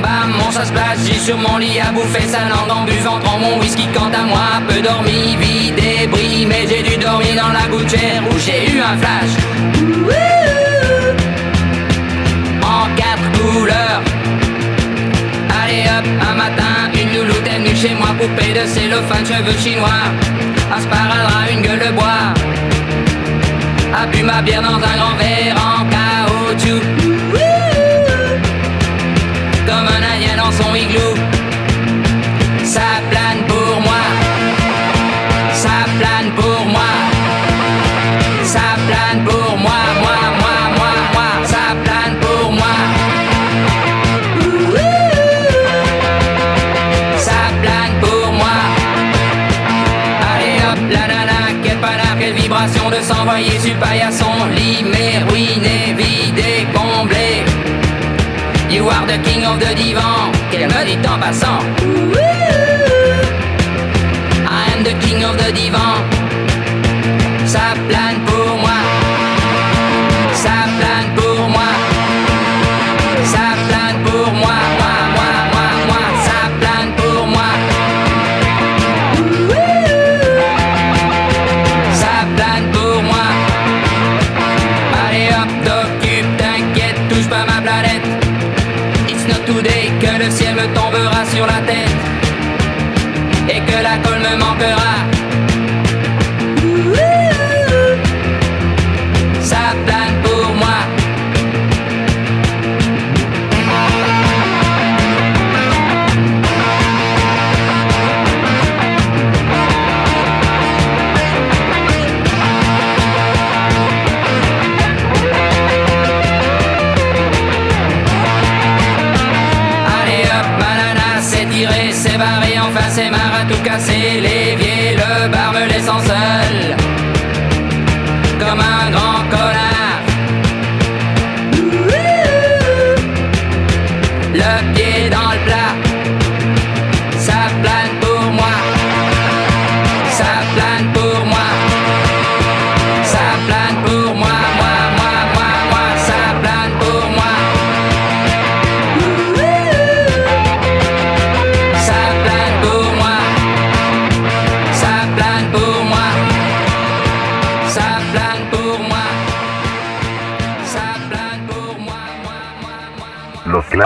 Bam, mon ça j'ai sur mon lit à bouffer sa langue en buvant mon whisky quant à moi peu dormi, vie débris, mais j'ai dû dormir dans la gouttière où j'ai eu un flash. En quatre couleurs. Allez hop, un matin, une louloute est venue chez moi, poupée de cellophane, cheveux chinois, un une gueule de bois. A bu ma bière dans un grand verre en caoutchouc. Comme un indien dans son igloo. Ruiné, vidé, comblé. You are the king of the divan. Qu'elle me dit en passant? I am the king of the divan.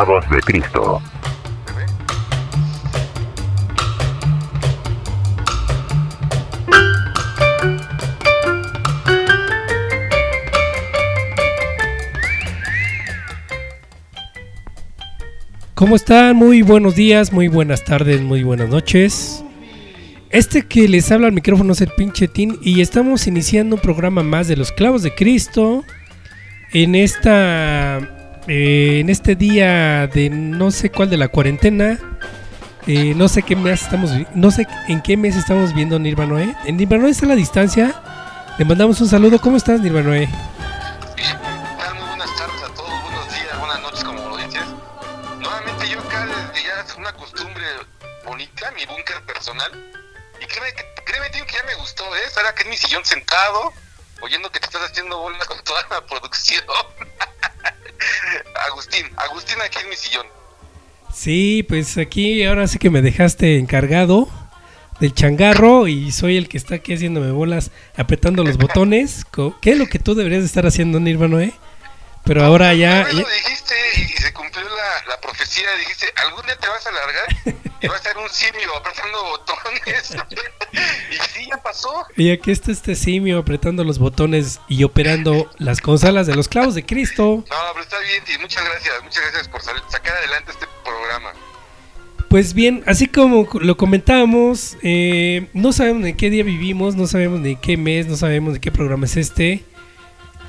De Cristo. ¿Cómo están? Muy buenos días, muy buenas tardes, muy buenas noches. Este que les habla al micrófono es el pinche Tin y estamos iniciando un programa más de los clavos de Cristo en esta eh, en este día de no sé cuál de la cuarentena. Eh, no sé qué mes estamos no sé en qué mes estamos viendo Nirvanoe. En Nirvanoe está a la distancia. Le mandamos un saludo. ¿Cómo estás, Nirvanoe? tal? Muy buenas tardes a todos, buenos días, buenas noches, como lo dices. Nuevamente yo acá desde ya es una costumbre bonita, mi búnker personal. Y créeme, créeme tío, que ya me gustó, ¿eh? Estar aquí en mi sillón sentado, oyendo que te estás haciendo bolas con toda la producción. Agustín, Agustín aquí en mi sillón. Sí, pues aquí ahora sí que me dejaste encargado del changarro y soy el que está aquí haciéndome bolas, apretando los botones. ¿Qué es lo que tú deberías de estar haciendo, Nirvano, eh? Pero ahora ya... Vez ya- lo dijiste y, se cumplió la, la profecía, dijiste, algún día te vas a alargar y vas a ser un simio apretando botones. y sí, ya pasó. Y aquí está este simio apretando los botones y operando las consolas de los clavos de Cristo. No, pero está bien, y muchas gracias, muchas gracias por sacar adelante este programa. Pues bien, así como lo comentábamos, eh, no sabemos de qué día vivimos, no sabemos de qué mes, no sabemos de qué programa es este.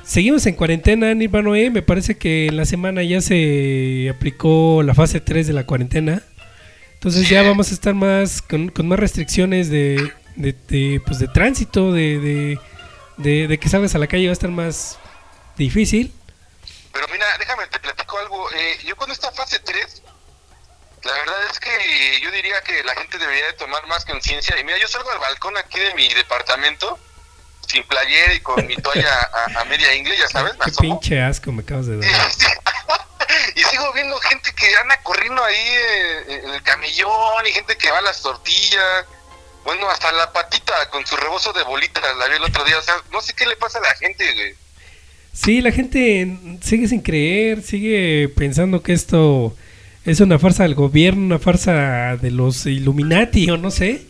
Seguimos en cuarentena, Nirvanoe. Me parece que la semana ya se aplicó la fase 3 de la cuarentena. Entonces ya vamos a estar más con, más restricciones de, de, pues de tránsito, de, de, de- de que salgas a la calle va a estar más difícil. Pero mira, déjame te platico algo. Eh, yo con esta fase 3, la verdad es que yo diría que la gente debería de tomar más conciencia. Y mira, yo salgo al balcón aquí de mi departamento, sin playera y con mi toalla a, a media ingle, ya sabes, Qué pinche asco me acabas de dar. y sigo viendo gente que anda corriendo ahí eh, en el camellón y gente que va a las tortillas. Bueno, hasta la patita con su rebozo de bolitas la vi el otro día. O sea, no sé qué le pasa a la gente, güey. Sí, la gente sigue sin creer, sigue pensando que esto es una farsa del gobierno, una farsa de los Illuminati o no sé.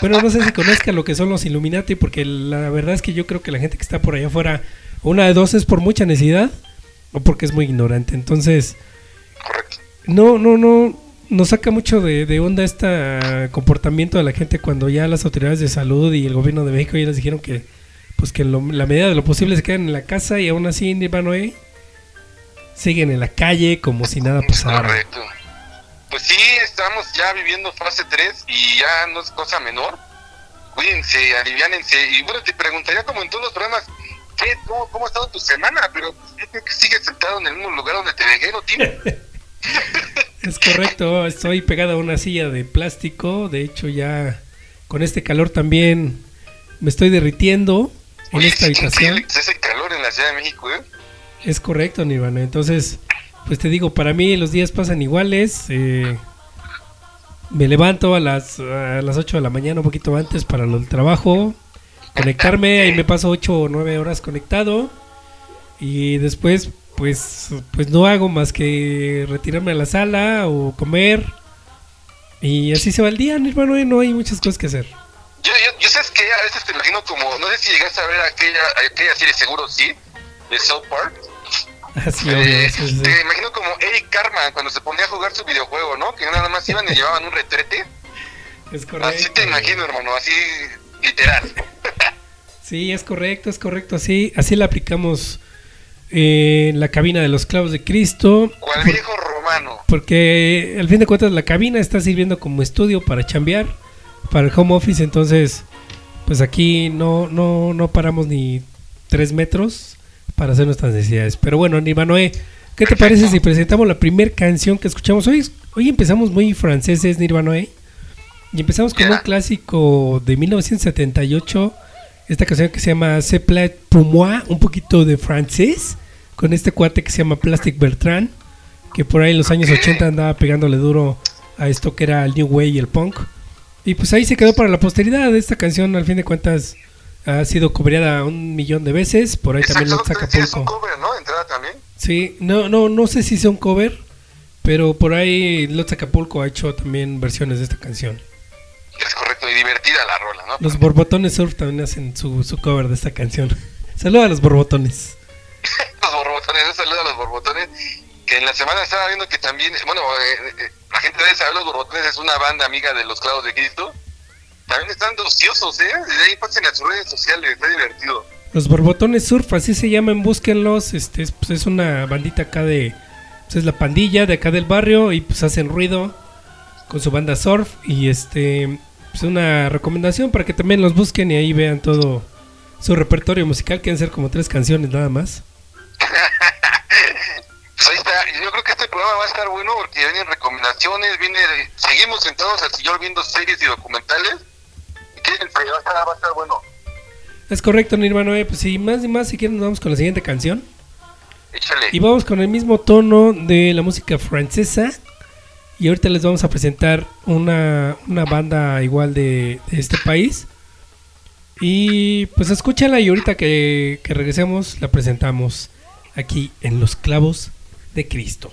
Bueno, no sé si conozca lo que son los Illuminati porque la verdad es que yo creo que la gente que está por allá afuera, una de dos es por mucha necesidad o porque es muy ignorante. Entonces, Correcto. no, no, no, nos saca mucho de, de onda este comportamiento de la gente cuando ya las autoridades de salud y el gobierno de México ya les dijeron que, pues que en lo- la medida de lo posible se quedan en la casa y aún así en Ivanoe siguen en la calle como si nada pasara. Correcto. Pues sí, estamos ya viviendo fase 3 y ya no es cosa menor. Cuídense, aliviánense. Y bueno, te preguntaría como en todos los programas, ¿qué, cómo, cómo ha estado tu semana? Pero yo creo que sigues sentado en el mismo lugar donde te dejé, ¿no, Tim? Es correcto, estoy pegado a una silla de plástico, de hecho ya con este calor también me estoy derritiendo en esta habitación. que hace calor en la Ciudad de México, ¿eh? Es correcto, Nirvana. Entonces, pues te digo, para mí los días pasan iguales. eh, me levanto a las, a las 8 de la mañana, un poquito antes para del trabajo. Conectarme, ahí me paso 8 o 9 horas conectado. Y después, pues, pues no hago más que retirarme a la sala o comer. Y así se va el día, Nirvana. No hay muchas cosas que hacer. Yo, yo, yo sabes que a veces te imagino como, no sé si llegaste a ver aquella, aquella serie, seguro sí, de South Park. Así, Eh, obvio, sí, sí. Te imagino como Eric Carman cuando se ponía a jugar su videojuego, ¿no? Que nada más iban y llevaban un retrete. Es correcto. Así te imagino, hermano, así literal. Sí, es correcto, es correcto. Así, así la aplicamos eh, en la cabina de los clavos de Cristo. Cual por- viejo romano. porque al fin de cuentas la cabina está sirviendo como estudio para chambear, para el home office. Entonces, pues aquí no, no, no paramos ni tres metros para hacer nuestras necesidades. Pero bueno, Nirvanoe, ¿qué te parece si presentamos la primera canción que escuchamos? Hoy, hoy empezamos muy franceses, Nirvanoe. Y empezamos con un clásico de 1978. Esta canción que se llama C'est plat pour moi, un poquito de francés, con este cuate que se llama Plastic Bertrand, que por ahí en los años Ok. 80 andaba pegándole duro a esto que era el New Way y el punk. Y pues ahí se quedó para la posteridad. Esta canción, al fin de cuentas, ha sido cobrada un millón de veces. Por ahí también Exacto, sí, es un cover, ¿no? Entrada también. Sí, no, no, no sé si sea un cover, pero por ahí Lotz Acapulco ha hecho también versiones de esta canción. Es correcto, y divertida la rola, ¿no? Los Borbotones Surf también hacen su, su cover de esta canción. Saluda a los Borbotones. Los borbotones, un saludo a los borbotones. Que en la semana estaba viendo que también, bueno, eh, eh, la gente debe saber, los borbotones es una banda amiga de los clavos de Cristo. También están ociosos, ¿eh? Desde ahí pasen a sus redes sociales, está divertido. Los Borbotones Surf, así se llaman, búsquenlos. Este es, pues, es una bandita acá de. Pues es la pandilla de acá del barrio y pues hacen ruido con su banda surf. Y este. Pues una recomendación para que también los busquen y ahí vean todo su repertorio musical. Quieren ser como tres canciones nada más. Pues ahí está, yo creo que este programa va a estar bueno porque vienen recomendaciones, viene, seguimos sentados al sillón viendo series y documentales. Va a estar, va a estar bueno. Es correcto, Nirvana. eh, Pues si más y más, si quieren, nos vamos con la siguiente canción. Échale. Y vamos con el mismo tono de la música francesa. Y ahorita les vamos a presentar una, una banda igual de, de este país. Y pues escúchala y ahorita que, que regresemos la presentamos aquí en Los Clavos de Cristo.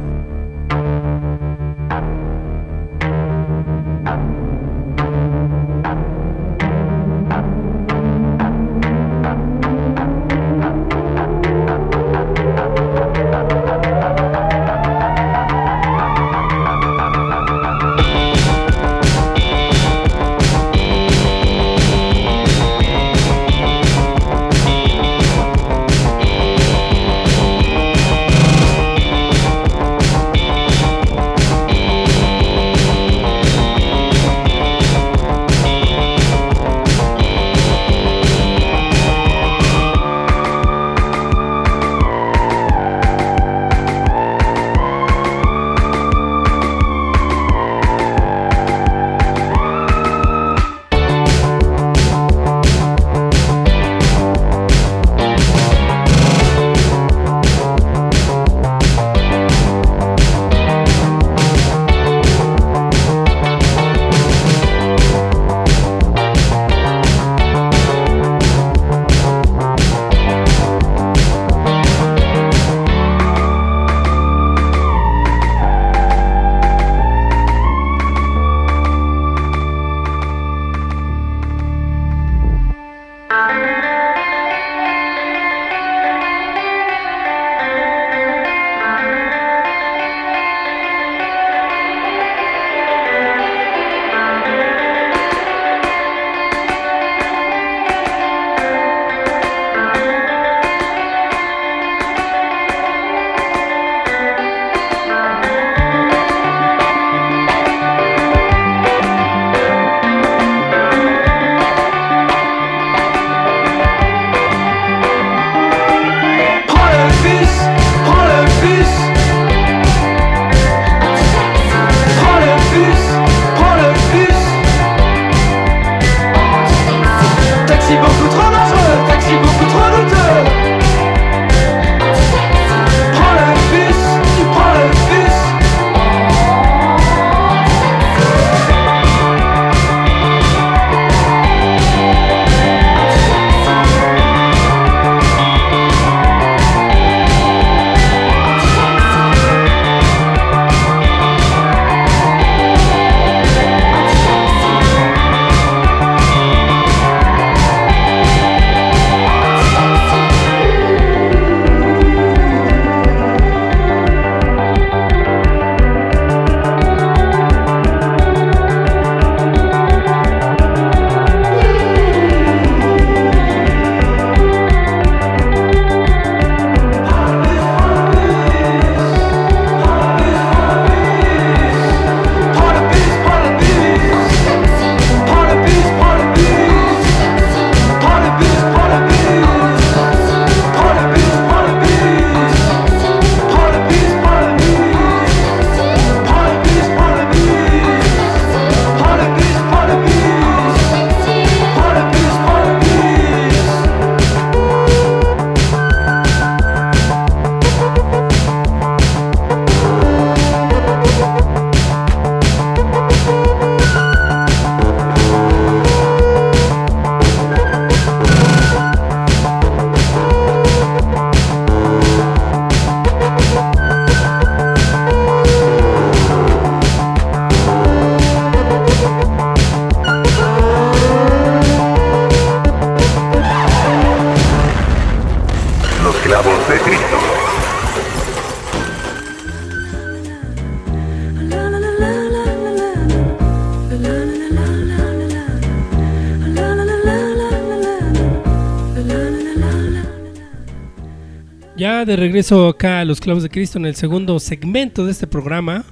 Ya de regreso acá a los clavos de Cristo en el segundo segmento de este programa.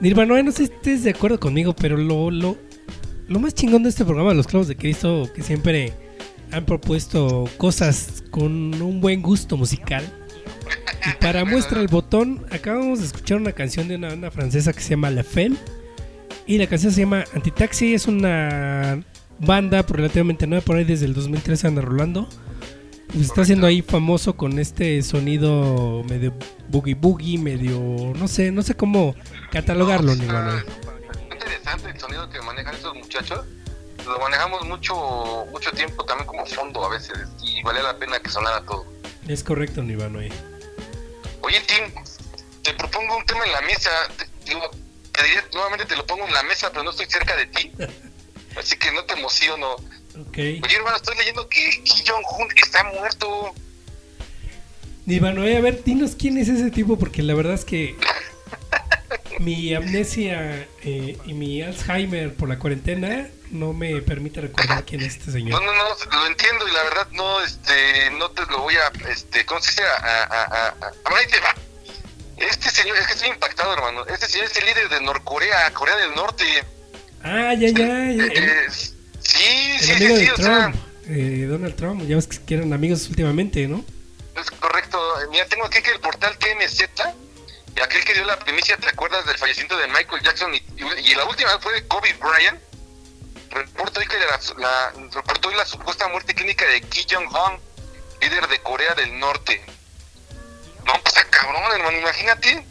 Nirvana, no sé si estés de acuerdo conmigo, pero lo, lo, lo más chingón de este programa, los clavos de Cristo, que siempre han propuesto cosas con un buen gusto musical. Y para muestra el botón, acabamos de escuchar una canción de una banda francesa que se llama La Femme. Y la canción se llama Antitaxi. Es una banda relativamente nueva, por ahí desde el 2013 anda rolando. Se está haciendo ahí famoso con este sonido medio boogie boogie, medio. No sé, no sé cómo catalogarlo, ni Está Manuel. interesante el sonido que manejan estos muchachos. Lo manejamos mucho mucho tiempo también como fondo a veces y vale la pena que sonara todo. Es correcto, Nirvana. ahí. Oye, tema en la mesa. Te, digo, te diría, nuevamente te lo pongo en la mesa, pero no estoy cerca de ti. Así que no te emociono. Ok. Oye, hermano, estoy leyendo que Kim Jong-un está muerto. Nirvano, eh, a ver, dinos quién es ese tipo, porque la verdad es que mi amnesia eh, y mi Alzheimer por la cuarentena no me permite recordar quién es este No, señor. no, no, lo entiendo y la verdad no, este, no te lo voy a, este, ¿cómo se dice? A, a, a, a- a- ahí te va. Este señor, es que estoy impactado, hermano. Este señor es el líder de Norcorea, Corea del Norte. Ah, ya, ya, ya. Eh, eh, sí, sí, sí, sí, o sea, eh, Donald Trump. Ya ves que eran amigos últimamente, ¿no? es correcto. Mira, tengo aquí que el portal TMZ, y aquel que dio la primicia, ¿te acuerdas del fallecimiento de Michael Jackson? Y, y- y la última fue de Kobe Bryant. Reportó hoy que la, la- reportó hoy la supuesta muerte clínica de Kim Jong-un, líder de Corea del Norte. No, pues está cabrón, hermano, imagínate.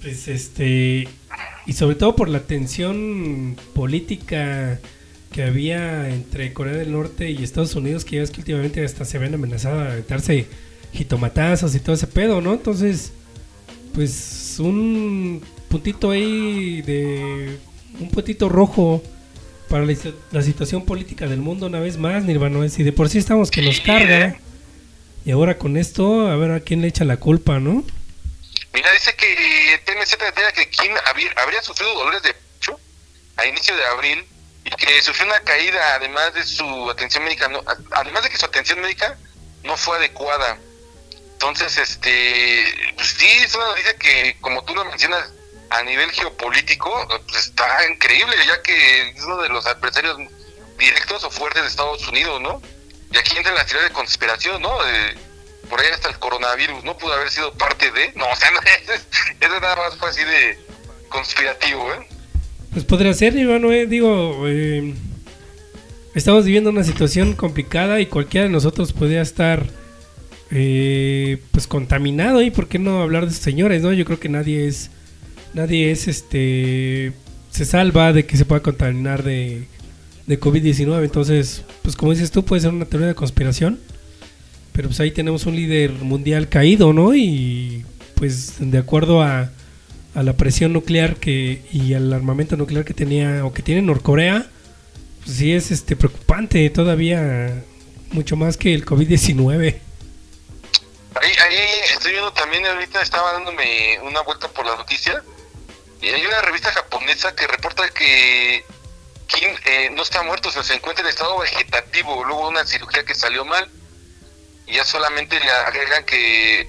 Pues este. Y sobre todo por la tensión política que había entre Corea del Norte y Estados Unidos, que ya ves que últimamente hasta se ven amenazadas a aventarse jitomatazos y todo ese pedo, ¿no? Entonces, pues un puntito ahí de. Un puntito rojo para la, situ- la situación política del mundo una vez más, Nirvana. Si de por sí estamos que nos carga, y ahora con esto, a ver a quién le echa la culpa, ¿no? Mira, dice que TMZ detalla que Kim había- habría sufrido dolores de pecho a inicio de abril y que sufrió una caída además de su atención médica, no, además de que su atención médica no fue adecuada. Entonces, este, pues sí, es una noticia que, como tú lo mencionas, a nivel geopolítico, pues está increíble, ya que es uno de los adversarios directos o fuertes de Estados Unidos, ¿no? Y aquí entra la teoría de conspiración, ¿no? De- por ahí hasta el coronavirus, ¿no? Pudo haber sido parte de... No, o sea, eso nada más fue así de conspirativo, ¿eh? Pues podría ser, Iván, eh, digo, eh, estamos viviendo una situación complicada y cualquiera de nosotros podría estar eh, pues contaminado y por qué no hablar de esos señores, ¿no? Yo creo que nadie es, nadie es, este, se salva de que se pueda contaminar de, de COVID-19, entonces, pues como dices tú, puede ser una teoría de conspiración, pero pues ahí tenemos un líder mundial caído, ¿no? Y pues de acuerdo a a la presión nuclear que y al armamento nuclear que tenía o que tiene Norcorea, pues sí es este preocupante todavía mucho más que el COVID-19. Ahí, ahí estoy viendo también, ahorita estaba dándome una vuelta por la noticia, y hay una revista japonesa que reporta que Kim eh, no está muerto, sino se encuentra en estado vegetativo, luego una cirugía que salió mal, y ya solamente le agregan que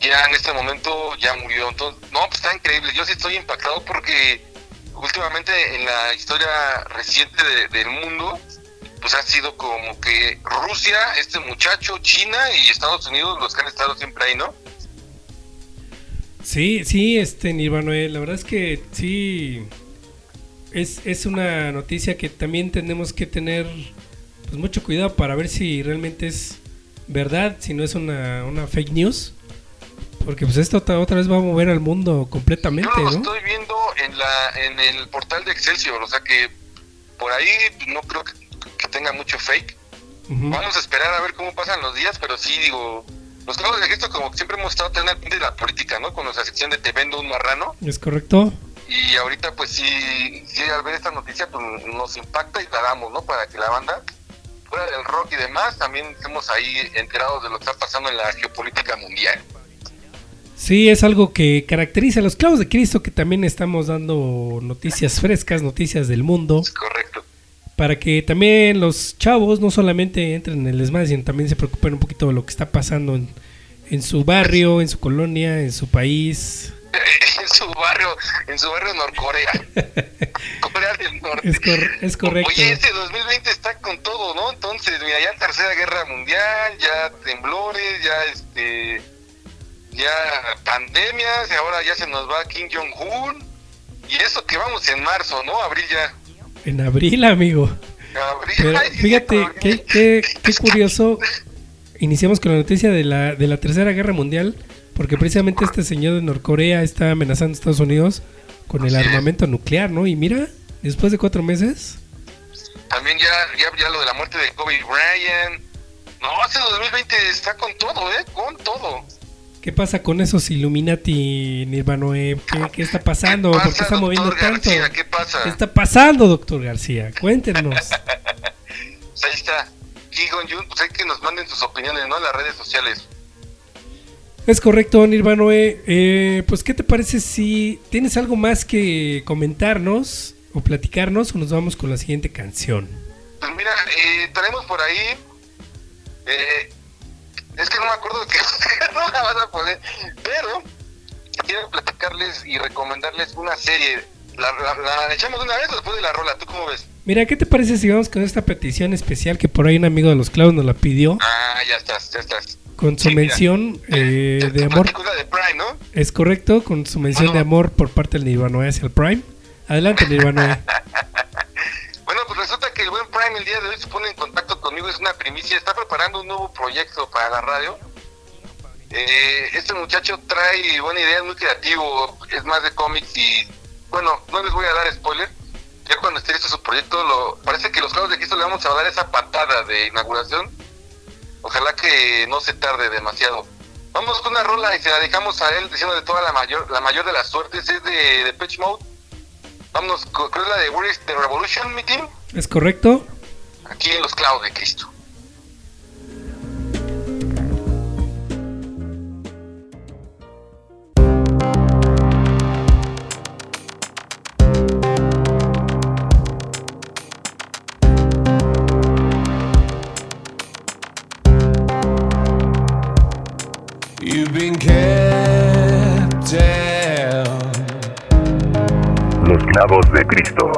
ya en este momento ya murió. Entonces, no, pues está increíble. Yo sí estoy impactado porque últimamente en la historia reciente de- del mundo, pues ha sido como que Rusia, este muchacho, China y Estados Unidos los que han estado siempre ahí, ¿no? Sí, sí, este Nirvana, eh, la verdad es que sí es, es una noticia que también tenemos que tener pues mucho cuidado para ver si realmente es verdad, si no es una, una fake news. Porque pues esto otra, vez va a mover al mundo completamente, Yo lo ¿no? estoy viendo en la en el portal de Excelsior, o sea que por ahí no creo que, que tenga mucho fake. Vamos a esperar a ver cómo pasan los días, pero sí digo, los clavos de gesto como siempre hemos estado teniendo al pendiente de la política, ¿no? Con nuestra sección de Te vendo un marrano. ¿Es correcto? Y ahorita pues sí, sí al ver esta noticia pues nos impacta y la damos, ¿no? Para que la banda, fuera del rock y demás, también estemos ahí enterados de lo que está pasando en la geopolítica mundial. Sí, es algo que caracteriza a los clavos de Cristo, que también estamos dando noticias frescas, noticias del mundo, Es correcto. para que también los chavos no solamente entren en el desmadre, sino también se preocupen un poquito de lo que está pasando en, en su barrio, en su colonia, en su país. en su barrio, en su barrio Norcorea. Corea del Norte. Es, cor- es correcto. Oye, este 2020 está con todo, ¿no? Entonces, mira, ya tercera guerra mundial, ya temblores, ya este ya pandemias, y ahora ya se nos va Kim Jong-un. Y eso que vamos en marzo, ¿no? Abril ya. En abril, amigo. Abril. Pero fíjate, qué, qué, qué curioso. Iniciamos con la noticia de la, de la Tercera Guerra Mundial, porque precisamente este señor de Norcorea está amenazando a Estados Unidos con el armamento nuclear, ¿no? Y mira, después de cuatro meses, También ya, ya, ya lo de la muerte de Kobe Bryant. No, este 2020 está con todo, ¿eh? Con todo. ¿Qué pasa con esos Illuminati, Nirvanoe? ¿Qué, qué está pasando? ¿Qué ¿Por qué está moviendo tanto? García? ¿Qué pasa? ¿Qué está pasando, doctor García? Cuéntenos. Pues ahí está. Kigon Jun, pues hay que nos manden sus opiniones, ¿no? En las redes sociales. Es correcto, Nirvanoe. Eh, pues, ¿qué te parece si tienes algo más que comentarnos o platicarnos o nos vamos con la siguiente canción? Pues mira, eh, tenemos por ahí. eh, es que no me acuerdo que no la vas a poner. Pero quiero platicarles y recomendarles una serie. La, la- la echamos de una vez después de la rola. ¿Tú cómo ves? Mira, ¿qué te parece si vamos con esta petición especial que por ahí un amigo de los clavos nos la pidió? Ah, ya estás, ya estás. Con su Sí, mención eh, de te amor. de Prime, ¿no? Es correcto, con su mención Bueno. de amor por parte del Nirvanoe hacia el Prime. Adelante, Nirvanoe. Bueno, pues resulta que el buen Prime el día de hoy se pone en contacto conmigo, es una primicia, está preparando un nuevo proyecto para la radio. Eh, este muchacho trae buena idea, es muy creativo, es más de cómics y bueno, no les voy a dar spoiler. Ya cuando esté listo su proyecto, lo, parece que los clavos de Cristo le vamos a dar esa patada de inauguración. Ojalá que no se tarde demasiado. Vamos con una rola y se la dejamos a él diciendo de toda la mayor, la mayor de las suertes, es de, de Pitch Mode. Vámonos, con- creo que es la de Where is the Revolution, mi team ¿Es correcto? aquí en los clavos de Cristo. You've been kept Los clavos de Cristo.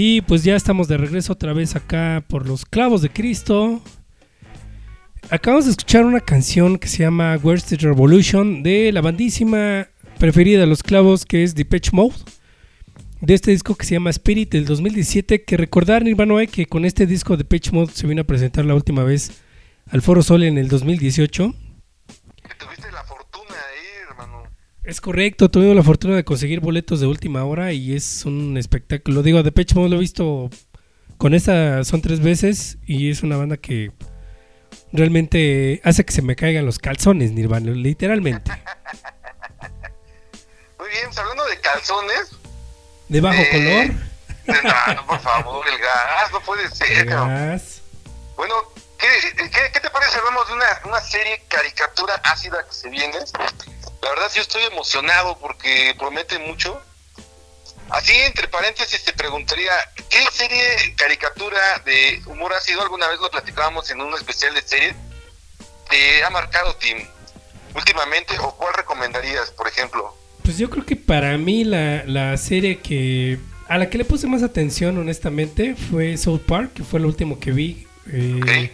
Y pues ya estamos de regreso otra vez acá por los clavos de Cristo. Acabamos de escuchar una canción que se llama Where's the Revolution de la bandísima preferida de los clavos que es Depeche Mode. De este disco que se llama Spirit del 2017. Que recordar, Nirvana, que con este disco Depeche Mode se vino a presentar la última vez al Foro Sol en el 2018. Es correcto, tuvimos la fortuna de conseguir boletos de última hora y es un espectáculo. Digo, Depeche Mode lo he visto con esta, son tres veces y es una banda que realmente hace que se me caigan los calzones, Nirvana, literalmente. Muy bien, pues, hablando de calzones. De bajo eh, color. No, no, por favor, el gas, no puede ser. gas. Bueno, ¿qué, qué, qué te parece? Hablamos de una, una serie caricatura ácida que se viene. La verdad, yo estoy emocionado porque promete mucho. Así, entre paréntesis, te preguntaría, ¿qué serie caricatura de humor ácido alguna vez lo platicábamos en un especial de serie? ¿Te ha marcado, Tim? Últimamente, o cuál recomendarías, por ejemplo? Pues yo creo que para mí la, la serie que a la que le puse más atención, honestamente, fue South Park, que fue lo último que vi. Eh.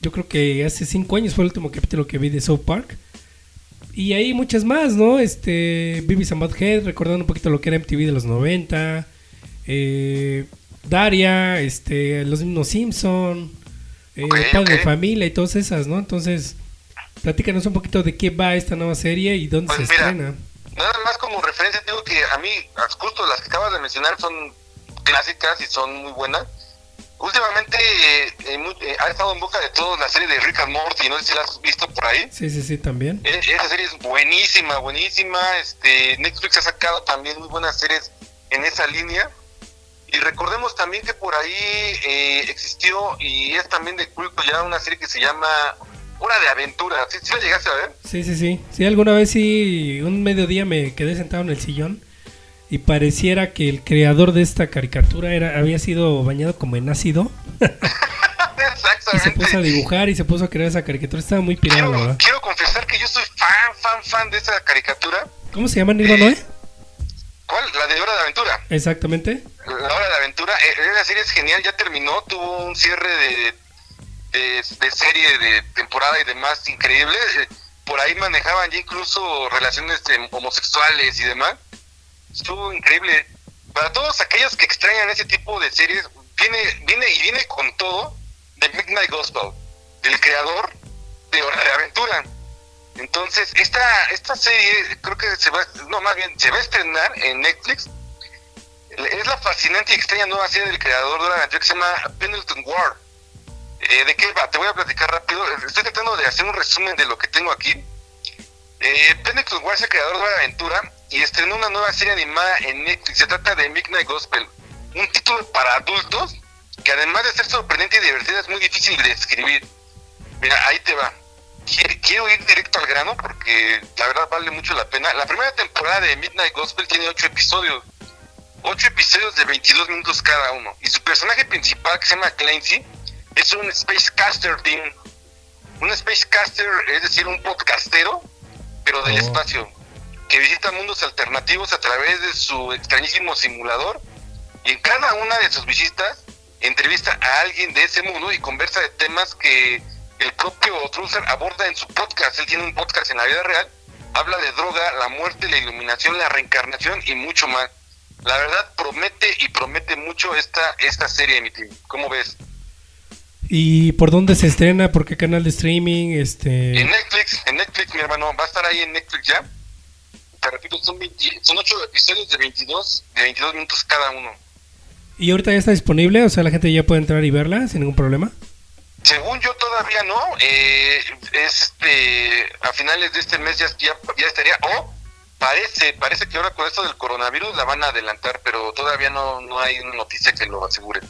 Yo creo que hace cinco años fue el último capítulo que vi de South Park. Y hay muchas más, ¿no? Este, Beavis and Butthead, recordando un poquito lo que era MTV de los 90. eh, Daria, este, los mismos Simpson, eh, Ok, Padre de. Familia y todas esas, ¿no? Entonces, platícanos un poquito de qué va esta nueva serie y dónde Pues se mira, estrena. Nada más como referencia, digo que a mí, justo las que acabas de mencionar son clásicas y son muy buenas. Últimamente eh, eh, eh, ha estado en boca de todos la serie de Rick and Morty, no sé si la has visto por ahí. Sí, sí, sí, también. E- Esa serie es buenísima, buenísima. Este, Netflix ha sacado también muy buenas series en esa línea. Y recordemos también que por ahí eh, existió y es también de culto ya una serie que se llama Hora de Aventura. ¿Sí, sí la llegaste a ver? Sí, sí, sí. Sí, alguna vez sí, un mediodía me quedé sentado en el sillón y pareciera que el creador de esta caricatura era había sido bañado como en ácido y se Exactamente. puso a dibujar y se puso a crear esa caricatura. Estaba muy pirada, la Quiero, verdad. quiero confesar que yo soy fan, fan, fan de esa caricatura. ¿Cómo se llama, Nirvana? eh? ¿Cuál? La de Hora de Aventura. Exactamente. La Hora de Aventura. eh, Esa serie es genial, ya terminó, tuvo un cierre de, de, de serie de temporada y demás increíble. Eh, Por ahí manejaban ya incluso relaciones eh, homosexuales y demás. Estuvo increíble. Para todos aquellos que extrañan ese tipo de series, viene, viene y viene con todo de Midnight Gospel, del creador de Hora de Aventura. Entonces, esta, esta serie creo que se va, no, más bien, se va a estrenar en Netflix. Es la fascinante y extraña nueva serie del creador de de Aventura que se llama Pendleton Ward. Eh, ¿De qué va? Te voy a platicar rápido. Estoy tratando de hacer un resumen de lo que tengo aquí. Eh, Pendleton Ward es el creador de de Aventura y estrenó una nueva serie animada en Netflix. Se trata de Midnight Gospel, un título para adultos que además de ser sorprendente y divertida es muy difícil de describir. Mira, ahí te va. Qui- Quiero ir directo al grano porque la verdad vale mucho la pena. La primera temporada de Midnight Gospel tiene ocho episodios. Ocho episodios de 22 minutos cada uno. Y su personaje principal, que se llama Clancy, es un Spacecaster Team. Un Spacecaster, es decir, un podcastero, pero del Oh. espacio, que visita mundos alternativos a través de su extrañísimo simulador. Y en cada una de sus visitas entrevista a alguien de ese mundo y conversa de temas que el propio Truther aborda en su podcast. Él tiene un podcast en la vida real. Habla de droga, la muerte, la iluminación, la reencarnación y mucho más. La verdad promete y promete mucho esta, esta serie, mi team. ¿Cómo ves? ¿Y por dónde se estrena? ¿Por qué canal de streaming? Este... En Netflix, en Netflix, mi hermano. Va a estar ahí en Netflix ya. Te repito, son, 20 son 8 episodios de 22, de 22 minutos cada uno. ¿Y ahorita ya está disponible? O sea, la gente ya puede entrar y verla sin ningún problema. Según yo todavía no, eh, es este, a finales de este mes ya, ya, ya estaría, o parece, parece que ahora con esto del coronavirus la van a adelantar, pero todavía no, no hay una noticia que lo asegure.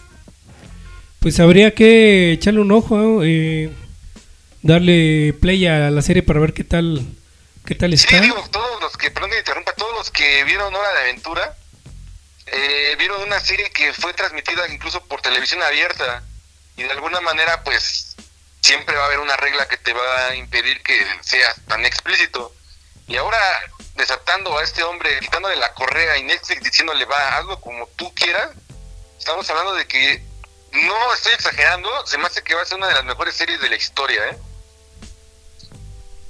Pues habría que echarle un ojo, eh, darle play a la serie para ver qué tal, qué tal Sí, está. digo, todos los que, perdón que interrumpa, todos los que vieron Hora de Aventura, eh, vieron una serie que fue transmitida incluso por televisión abierta y de alguna manera pues siempre va a haber una regla que te va a impedir que seas tan explícito. Y ahora desatando a este hombre, quitándole la correa y Netflix diciéndole va, hazlo como tú quieras, estamos hablando de que no estoy exagerando, se me hace que va a ser una de las mejores series de la historia, ¿eh?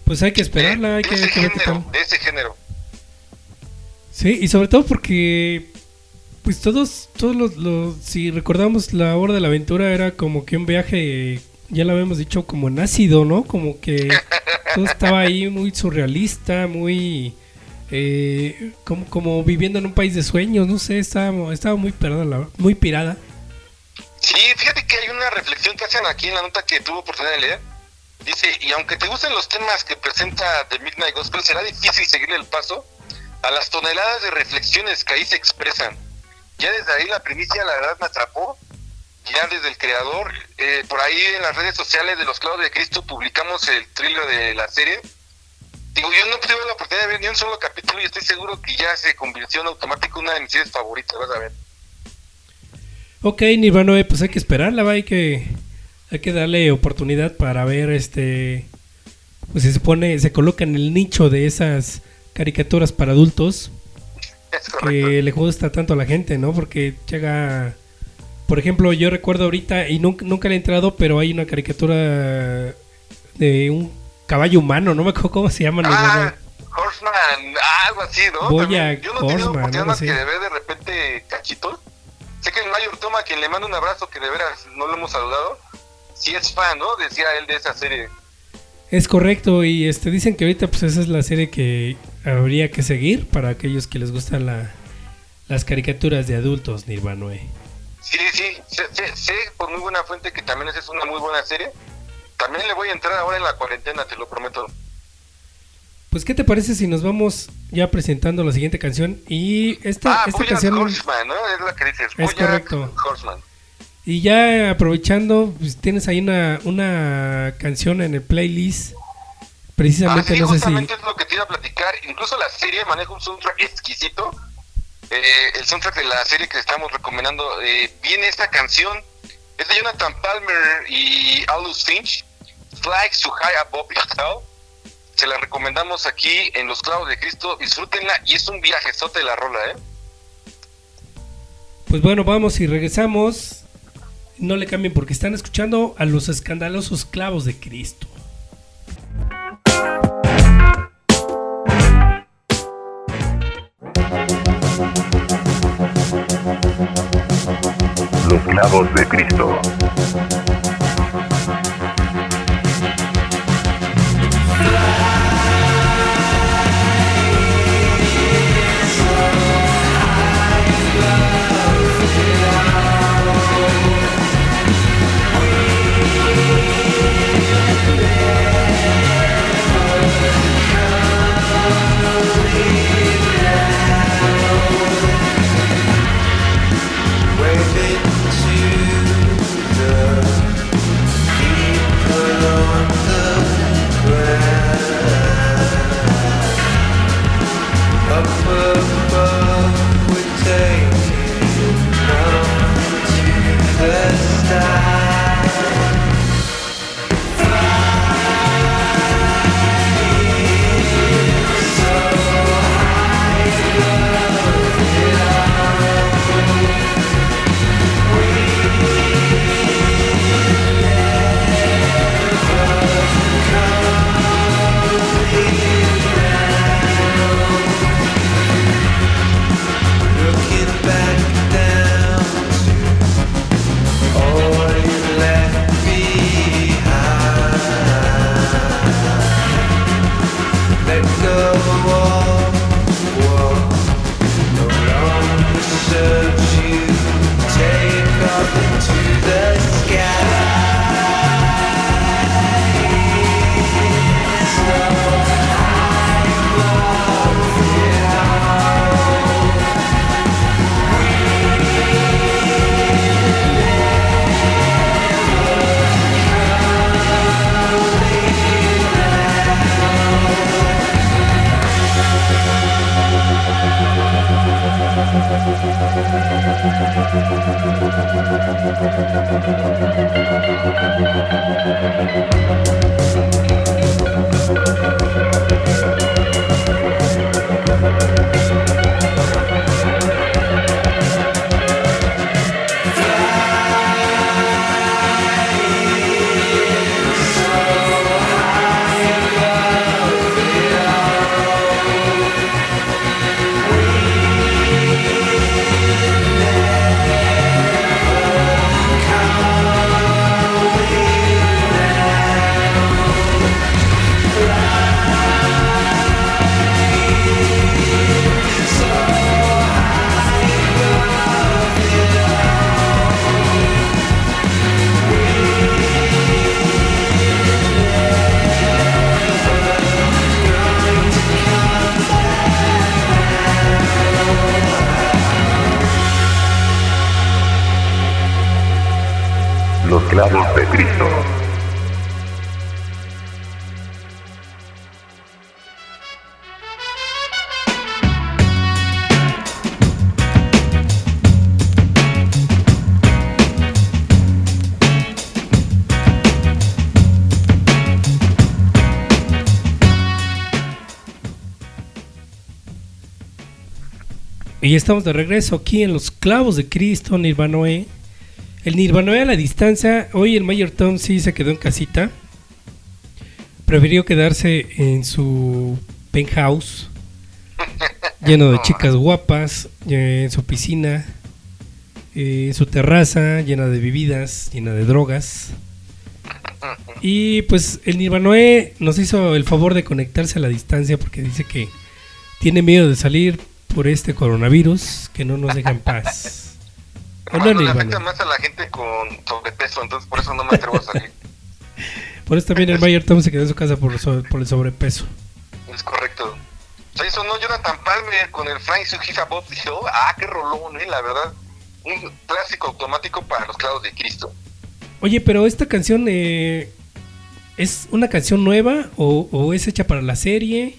Pues hay que esperarla, hay de, que, ese género, tal. de ese género. Sí, y sobre todo porque, pues todos, todos los, los- si recordamos la hora de la aventura era como que un viaje, ya lo habíamos dicho, como en ácido, ¿no? Como que todo estaba ahí muy surrealista, muy, eh, como, como viviendo en un país de sueños, no sé, estaba, estaba muy pirada, la- muy pirada. Sí, fíjate que hay una reflexión que hacen aquí en la nota que tuve oportunidad de leer. Dice, y aunque te gusten los temas que presenta The Midnight Gospel, será difícil seguirle el paso a las toneladas de reflexiones que ahí se expresan. Ya desde ahí la primicia, la verdad, me atrapó. Ya desde el creador, eh, por ahí en las redes sociales de los clavos de Cristo publicamos el thriller de la serie. Digo, yo no tuve la oportunidad de ver ni un solo capítulo y estoy seguro que ya se convirtió en automático una de mis series favoritas, vas a ver. Ok, Nirvana, pues hay que esperarla, va, hay que, hay que darle oportunidad para ver este, pues se pone, se coloca en el nicho de esas caricaturas para adultos Es que le gusta tanto a la gente, ¿no? Porque llega, por ejemplo, yo recuerdo ahorita, y nunca, nunca le he entrado, pero hay una caricatura de un caballo humano, no me acuerdo cómo se llama. Ah. Horseman, algo así, ¿no? Boya También, Yo no Horseman, oportunidad más que de ver de repente cachitos. Sé que el Mayor Toma, quien le manda un abrazo, que de veras no lo hemos saludado, sí es fan, ¿no? Decía él de esa serie. Es correcto, y este dicen que ahorita pues esa es la serie que habría que seguir para aquellos que les gustan la, las caricaturas de adultos, Nirvana. Sí, sí, sé, sé- sé por muy buena fuente que también esa es una muy buena serie. También le voy a entrar ahora en la cuarentena, te lo prometo. Pues, ¿qué te parece si nos vamos ya presentando la siguiente canción? Y esta, ah, esta canción... Horseman, ¿no? Es la que dices. Es correcto. Horseman. Y ya aprovechando, pues, tienes ahí una, una canción en el playlist. Ah, Precisamente, sí, no sé si... justamente es lo que te iba a platicar. Incluso la serie maneja un soundtrack exquisito. Eh, el soundtrack de la serie que estamos recomendando eh, viene esta canción. Es de Jonathan Palmer y Aldous Finch. Fly So High Above Your Head. Se la recomendamos aquí en Los Clavos de Cristo. Disfrútenla y es un viajezote la rola, ¿eh? Pues bueno, vamos y regresamos. No le cambien porque están escuchando a los escandalosos clavos de Cristo. Los clavos de Cristo. over Y estamos de regreso aquí en los clavos de Cristo, Nirvanoe. El Nirvanoe a la distancia. Hoy el Mayor Tom sí se quedó en casita. Prefirió quedarse en su penthouse, lleno de chicas guapas, eh, en su piscina, eh, en su terraza, llena de bebidas, llena de drogas. Y pues el Nirvanoe nos hizo el favor de conectarse a la distancia porque dice que tiene miedo de salir por este coronavirus que no nos deja en paz. ¿O no, le Nirvana? afecta más a la gente con sobrepeso, entonces por eso no me atrevo a salir. Por eso también el Mayor Tom se quedó en su casa por, el sobrepeso. Es correcto. O sea, eso no Jonathan Palmer con el Frank Sugisa Bob Hill. Ah, qué rolón, eh, la verdad. Un clásico automático para los clavos de Cristo. Oye, pero esta canción eh, es una canción nueva o, o es hecha para la serie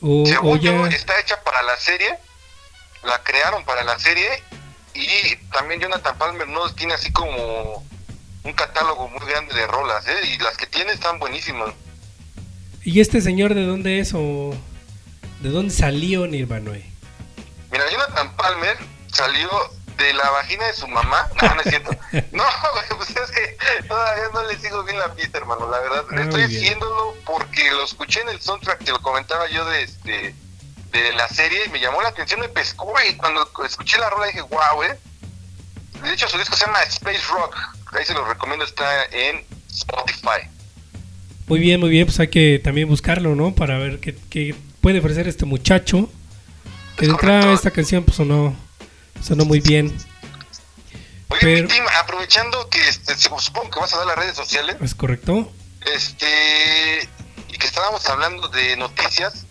o, ya yo, está hecha para la serie. La crearon para la serie. Y también Jonathan Palmer no tiene así como un catálogo muy grande de rolas, ¿eh? Y las que tiene están buenísimas. y este señor de dónde es o de dónde salió Nirvanoe. Mira, Jonathan Palmer salió de la vagina de su mamá. No, no es cierto. No, pues es que todavía no le sigo bien la pista, hermano. La verdad, Ah, estoy bien. haciéndolo porque lo escuché en el soundtrack, te lo comentaba yo de este de la serie y me llamó la atención, me pescó y cuando escuché la rola dije, wow, eh. De hecho, su disco se llama Space Rock. Ahí se lo recomiendo, está en Spotify. Muy bien, muy bien, pues hay que también buscarlo, ¿no? Para ver qué, qué puede ofrecer este muchacho. Que Es de esta canción pues sonó, sonó muy bien. Oye, Pero- mi team, aprovechando que este, supongo que vas a dar las redes sociales, ¿Es correcto? Este, y que estábamos hablando de noticias,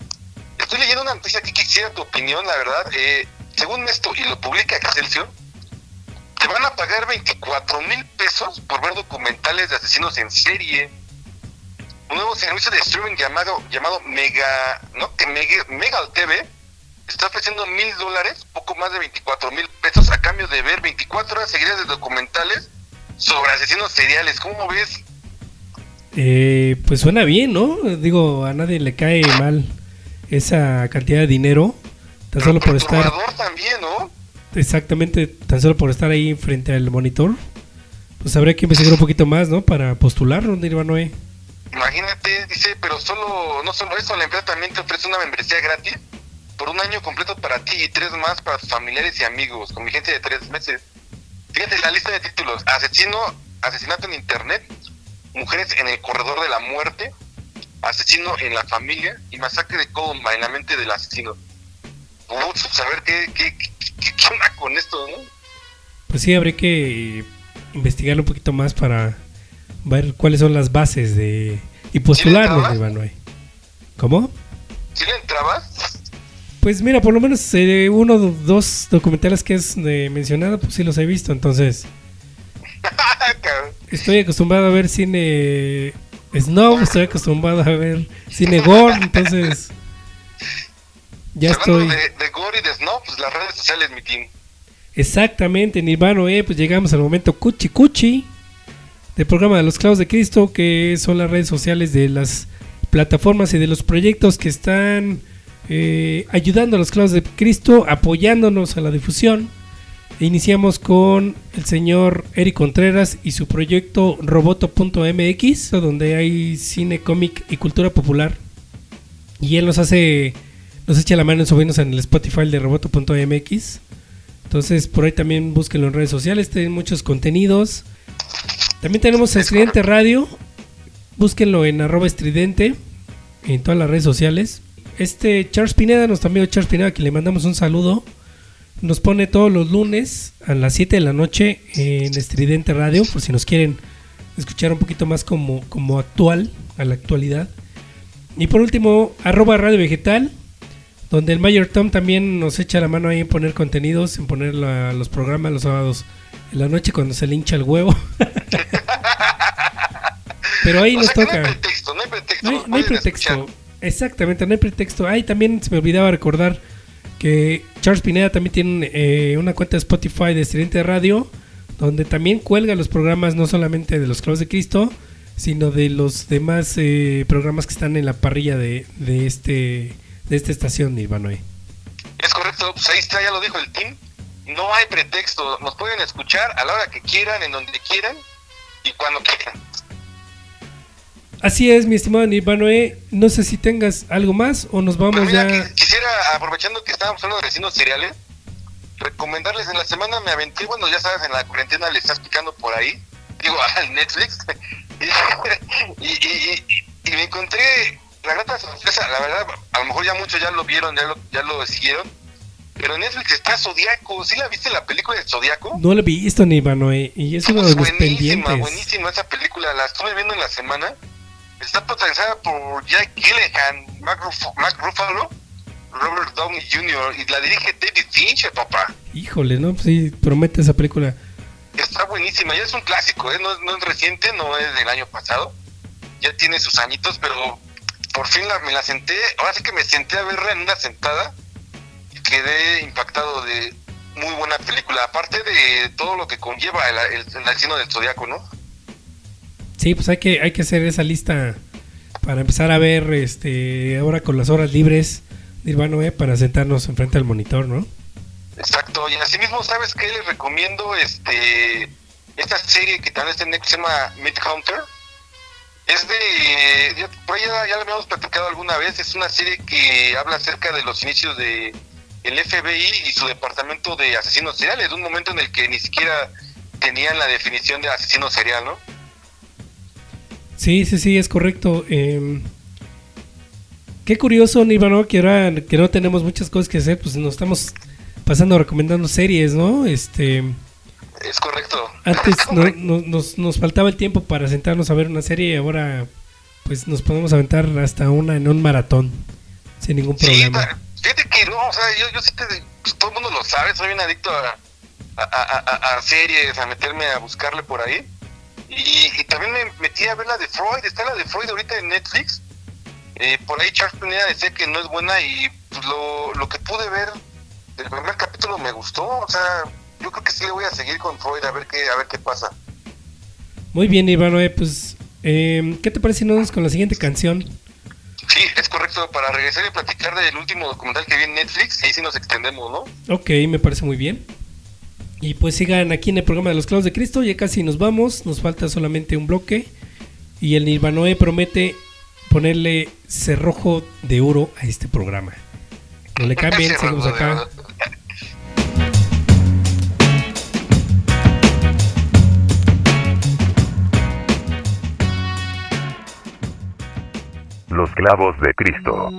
estoy leyendo una noticia que quisiera tu opinión, la verdad. Eh, según esto, y lo publica Excelsior, te van a pagar 24 mil pesos por ver documentales de asesinos en serie. Un nuevo servicio de streaming llamado llamado Mega, ¿no? Mega, Megal TV está ofreciendo mil dólares, poco más de 24 mil pesos, a cambio de ver 24 horas seguidas de documentales sobre asesinos seriales. ¿Cómo ves? Eh, pues suena bien, ¿no? Digo, a nadie le cae mal esa cantidad de dinero. Tan solo por estar, también, ¿no? exactamente, tan solo por estar ahí frente al monitor. Pues habría que investigar un poquito más, ¿no? Para postularlo, Nirvanoe. Imagínate, dice, pero solo, no solo eso, la empresa también te ofrece una membresía gratis por un año completo para ti y tres más para tus familiares y amigos, con vigencia de tres meses. Fíjate la lista de títulos: asesino, asesinato en internet, mujeres en el corredor de la muerte, asesino en la familia y masacre de Columbine, la mente del asesino. Uf, saber qué, qué, qué, qué- onda con esto, ¿no? Pues sí, habría que investigarlo un poquito más para ver cuáles son las bases de... Y postularlo, entrabas? Nirvanoe. ¿Cómo? ¿Sí le entrabas? Pues mira, por lo menos eh, uno o dos documentales que es eh, mencionado, pues sí los he visto. Entonces, estoy acostumbrado a ver cine Snow, estoy acostumbrado a ver cine Gore, entonces ya Hablando estoy de, de Gore y de Snow, pues las redes sociales, mi team. exactamente Nirvano, eh, pues llegamos al momento cuchi cuchi del programa de los clavos de Cristo, que son las redes sociales de las plataformas y de los proyectos que están eh, ayudando a los clavos de Cristo, apoyándonos a la difusión. Iniciamos con el señor Eric Contreras y su proyecto roboto.mx, donde hay cine, cómic y cultura popular. Y él nos hace, nos echa la mano en subirnos en el Spotify de roboto.mx. Entonces por ahí también búsquenlo en redes sociales, tienen muchos contenidos. También tenemos Estridente Radio, búsquenlo en arroba estridente en todas las redes sociales. Este Charles Pineda, nuestro amigo Charles Pineda, que le mandamos un saludo, nos pone todos los lunes a las 7 de la noche en Estridente Radio, por si nos quieren escuchar un poquito más como, como actual, a la actualidad. Y por último, arroba Radio Vegetal, donde el Mayor Tom también nos echa la mano ahí en poner contenidos, en poner la- los programas los sábados en la noche cuando se le hincha el huevo. Pero ahí O nos que no toca. hay pretexto, no hay pretexto. No hay, no hay pretexto. Exactamente, no hay pretexto. Ay, también se me olvidaba recordar que Charles Pineda también tiene eh, una cuenta de Spotify de Estridente Radio, donde también cuelga los programas no solamente de los Clavos de Cristo, sino de los demás eh, programas que están en la parrilla de, de este de esta estación, Ivanoe. Es correcto, pues ahí está, ya lo dijo el team. No hay pretexto, nos pueden escuchar a la hora que quieran, en donde quieran y cuando quieran. Así es, mi estimado Ivanoe. No sé si tengas algo más o nos Pues vamos mira, ya. quisiera, aprovechando que estábamos hablando de vecinos cereales, recomendarles en la semana me aventé, bueno, ya sabes, en la cuarentena le estás picando por ahí, digo, al Netflix, y, y, y- y- y me encontré la grata sorpresa, la verdad, a lo mejor ya muchos ya lo vieron, ya lo, ya lo siguieron, pero en Netflix está Zodíaco, ¿sí la viste la película de Zodíaco? No lo he visto, ni Ivanoe, y es uno de los buenísima, pendientes. buenísima esa película, la estuve viendo en la semana. Está protagonizada por Jack Ruf- Mark Ruffalo, Robert Downey Jr. y la dirige David Fincher, papá. Híjole, ¿no? Pues sí, promete esa película. Está buenísima, ya es un clásico, ¿eh? no, es- no es reciente, no es del año pasado. Ya tiene sus añitos, pero por fin la- me la senté. Ahora sí que me senté a verla en una sentada y quedé impactado de muy buena película. Aparte de todo lo que conlleva el, el, el asesino del zodiaco, ¿no? Sí, pues hay que, hay que hacer esa lista para empezar a ver este ahora con las horas libres de Ivanoe para sentarnos enfrente al monitor, ¿no? Exacto, y asimismo, ¿sabes qué? Les recomiendo este esta serie que también está en Netflix, se llama Midhunter. Es de. ya- por ahí ya, ya lo habíamos platicado alguna vez. Es una serie que habla acerca de los inicios de el FBI y su departamento de asesinos seriales, de un momento en el que ni siquiera tenían la definición de asesino serial, ¿no? Sí, sí, sí, es correcto. Eh, qué curioso, Ivanoe, que ahora que no tenemos muchas cosas que hacer, pues nos estamos pasando recomendando series, ¿no? Este, Es correcto. antes Es no- nos, nos faltaba el tiempo para sentarnos a ver una serie y ahora pues nos podemos aventar hasta una en un maratón sin ningún Sí, problema. ta- fíjate que no, o sea, yo, yo sí te, pues, todo el mundo lo sabe, soy un adicto a, a- a- a series, a meterme a buscarle por ahí. Y, y también me metí a ver la de Freud, está la de Freud ahorita en Netflix. Eh, por ahí Charles Pineda decía que no es buena y pues, lo, lo que pude ver del primer capítulo me gustó, o sea, yo creo que sí le voy a seguir con Freud a ver qué, a ver qué pasa. Muy bien, Ivanoe, pues eh, ¿qué te parece si nos con la siguiente canción? Sí, es correcto, para regresar y platicar del último documental que vi en Netflix, ahí sí nos extendemos, ¿no? Ok, me parece muy bien. Y pues sigan aquí en el programa de los clavos de Cristo. Ya casi nos vamos. Nos falta solamente un bloque. Y el Nirvanoe promete ponerle cerrojo de oro a este programa. No le cambien, seguimos acá. Los clavos de Cristo.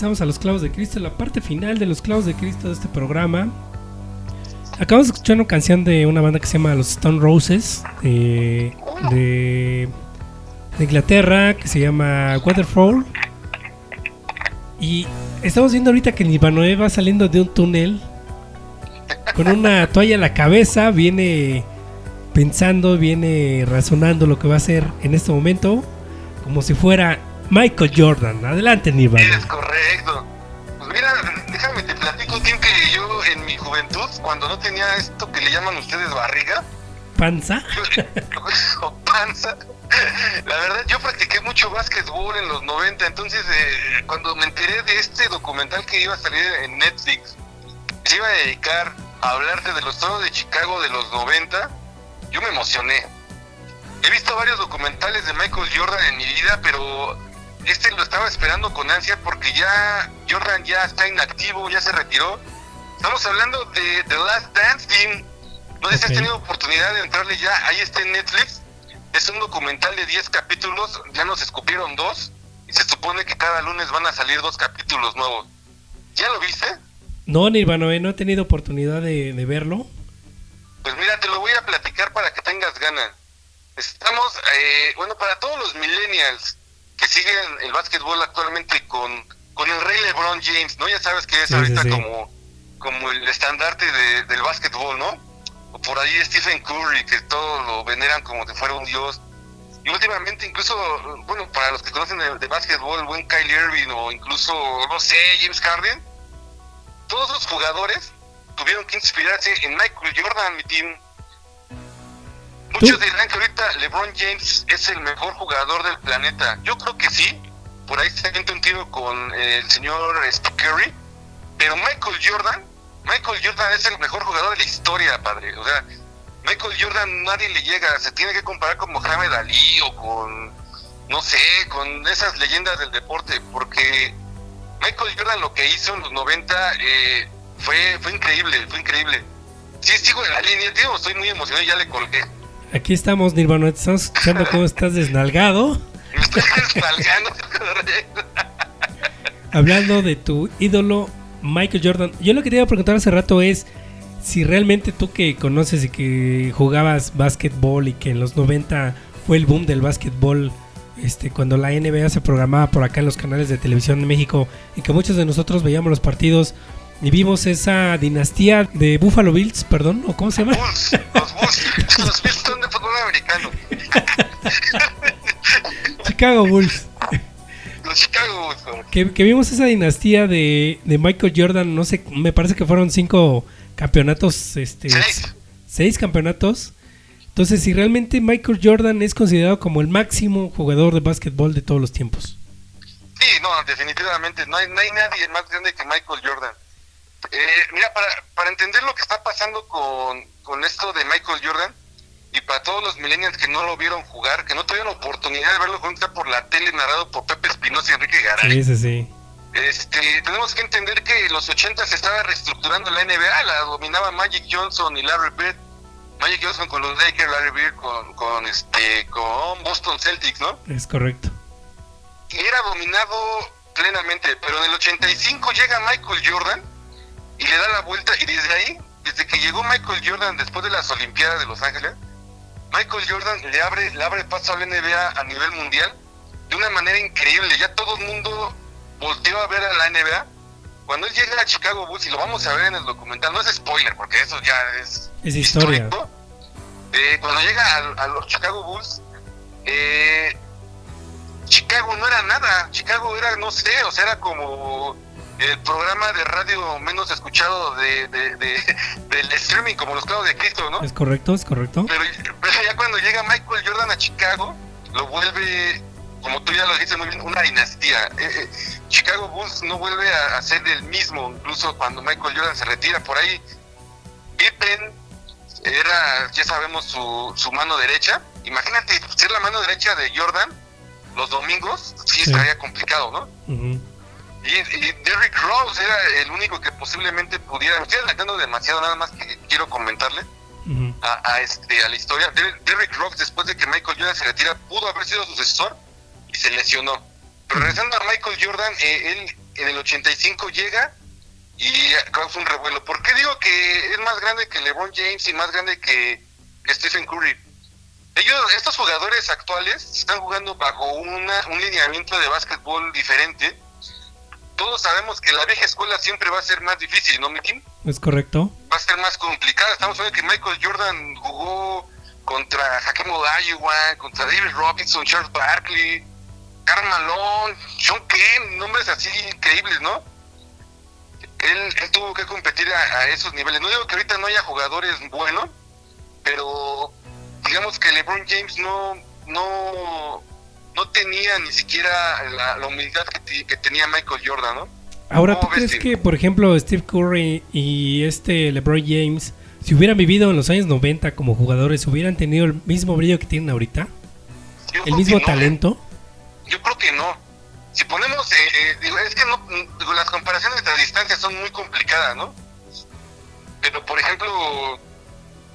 Regresamos a los clavos de Cristo, la parte final de los clavos de Cristo de este programa. Acabamos de escuchar una canción de una banda que se llama Los Stone Roses de, de, Inglaterra que se llama Waterfall. Y estamos viendo ahorita que Nirvanoe va saliendo de un túnel con una toalla en la cabeza, viene pensando, viene razonando lo que va a hacer en este momento, como si fuera Michael Jordan. Adelante, Nirvana. Es correcto. Pues mira, déjame te platico, Tim, que yo en mi juventud, cuando no tenía esto que le llaman ustedes barriga, Panza. o panza, la verdad yo practiqué mucho básquetbol en los 90, entonces eh, cuando me enteré de este documental que iba a salir en Netflix, se iba a dedicar a hablarte de los toros de Chicago de los 90, yo me emocioné. He visto varios documentales de Michael Jordan en mi vida, pero este lo estaba esperando con ansia porque ya Jordan ya está inactivo, ya se retiró. Estamos hablando de The Last Dance Team. No sé si has tenido oportunidad de entrarle ya, ahí está en Netflix. Es un documental de 10 capítulos, ya nos escupieron dos y se supone que cada lunes van a salir dos capítulos nuevos. ¿Ya lo viste? No, Nirvanoe, no he tenido oportunidad de, de verlo. Pues mira, te lo voy a platicar para que tengas ganas. Estamos, eh, bueno, para todos los millennials que siguen el básquetbol actualmente con, con el rey LeBron James, ¿no? Ya sabes que es Sí, ahorita sí, como como el estandarte de- del básquetbol, ¿no? O por ahí Stephen Curry, que todos lo veneran como si fuera un dios. Y últimamente incluso, bueno, para los que conocen de, de básquetbol, el buen Kylie Irving o incluso, no sé, James Harden, todos los jugadores tuvieron que inspirarse en Michael Jordan, mi team. Muchos dirán que ahorita LeBron James es el mejor jugador del planeta. Yo creo que sí. Por ahí se avienta un tiro con el señor Steve Curry. Pero Michael Jordan, Michael Jordan es el mejor jugador de la historia, padre. O sea, Michael Jordan nadie le llega. Se tiene que comparar con Mohamed Ali o con, no sé, con esas leyendas del deporte. Porque Michael Jordan lo que hizo en los 90 eh, fue, fue increíble, fue increíble. Sí, sigo en la línea, tío, estoy muy emocionado y ya le colgué. Aquí estamos, Nirvanoe, te estamos escuchando cómo estás desnalgado. Me estoy desfalgando. Hablando de tu ídolo, Michael Jordan. Yo lo que te iba a preguntar hace rato es si realmente tú que conoces y que jugabas básquetbol y que en los 90 fue el boom del básquetbol, este, cuando la NBA se programaba por acá en los canales de televisión de México y que muchos de nosotros veíamos los partidos y vimos esa dinastía de Buffalo Bills, perdón, o cómo se llama? Bulls, los Bulls, los Bills son de fútbol americano. Chicago Bulls. Los Chicago Bulls. Que, que vimos esa dinastía de, de Michael Jordan, no sé, me parece que fueron cinco campeonatos, este, Seis. seis campeonatos. Entonces, si realmente Michael Jordan es considerado como el máximo jugador de básquetbol de todos los tiempos. Sí, no, definitivamente. No hay, no hay nadie más grande que Michael Jordan. Eh, mira, para, para entender lo que está pasando con, con esto de Michael Jordan, y para todos los millennials que no lo vieron jugar, que no tuvieron oportunidad de verlo jugar por la tele narrado por Pepe Espinosa y Enrique Garay, Sí, sí, sí. este, tenemos que entender que en los 80 se estaba reestructurando la NBA, la dominaba Magic Johnson y Larry Bird. Magic Johnson con los Lakers, Larry Bird con, con, este, con Boston Celtics, ¿no? Es correcto. y era dominado plenamente, pero en el 85 llega Michael Jordan y le da la vuelta y desde ahí, desde que llegó Michael Jordan después de las Olimpiadas de Los Ángeles, Michael Jordan le abre, le abre paso a la NBA a nivel mundial de una manera increíble. Ya todo el mundo volteó a ver a la NBA. Cuando él llega a Chicago Bulls, y lo vamos a ver en el documental, no es spoiler, porque eso ya es, Es historia. Eh, cuando llega a, a los Chicago Bulls, eh, Chicago no era nada. Chicago era, no sé, o sea, era como el programa de radio menos escuchado de, de- de- del streaming, como los clavos de Cristo, ¿no? Es correcto, es correcto. Pero, pero ya cuando llega Michael Jordan a Chicago, lo vuelve, como tú ya lo dices muy bien, una dinastía. Eh, eh, Chicago Bulls no vuelve a, a ser el mismo, incluso cuando Michael Jordan se retira por ahí. Pippen era, ya sabemos, su, su mano derecha. Imagínate ser la mano derecha de Jordan los domingos, sí, Sí. estaría complicado, ¿no? Ujú. Y, y Derrick Rose era el único que posiblemente pudiera. Me estoy adelantando demasiado, nada más que quiero comentarle a, a, este, a la historia. Der- Derrick Rose, después de que Michael Jordan se retira, pudo haber sido sucesor y se lesionó. Pero regresando a Michael Jordan, eh, él en el 85 llega y causa un revuelo. ¿Por qué digo que es más grande que LeBron James y más grande que, que Stephen Curry? Ellos, estos jugadores actuales están jugando bajo una, un lineamiento de básquetbol diferente. Todos sabemos que la vieja escuela siempre va a ser más difícil, ¿no, Mikin? Es correcto. va a ser más complicada. Estamos hablando que Michael Jordan jugó contra Hakeem Olajuwon, contra David Robinson, Charles Barkley, Karl Malone, Sean Kemp, nombres así increíbles, ¿no? Él, él tuvo que competir a, a esos niveles. No digo que ahorita no haya jugadores buenos, pero digamos que LeBron James no no no tenía ni siquiera la, la humildad que, tenía Michael Jordan, ¿no? Ahora, ¿tú ¿Cómo ves, crees que, por ejemplo, Steve Curry y este LeBron James, si hubieran vivido en los años 90 como jugadores, hubieran tenido el mismo brillo que tienen ahorita? Yo ¿El mismo ¿eh? talento? Yo creo que no. Si ponemos, eh, eh, digo, es que no, digo, las comparaciones a distancia son muy complicadas, ¿no? Pero, por ejemplo,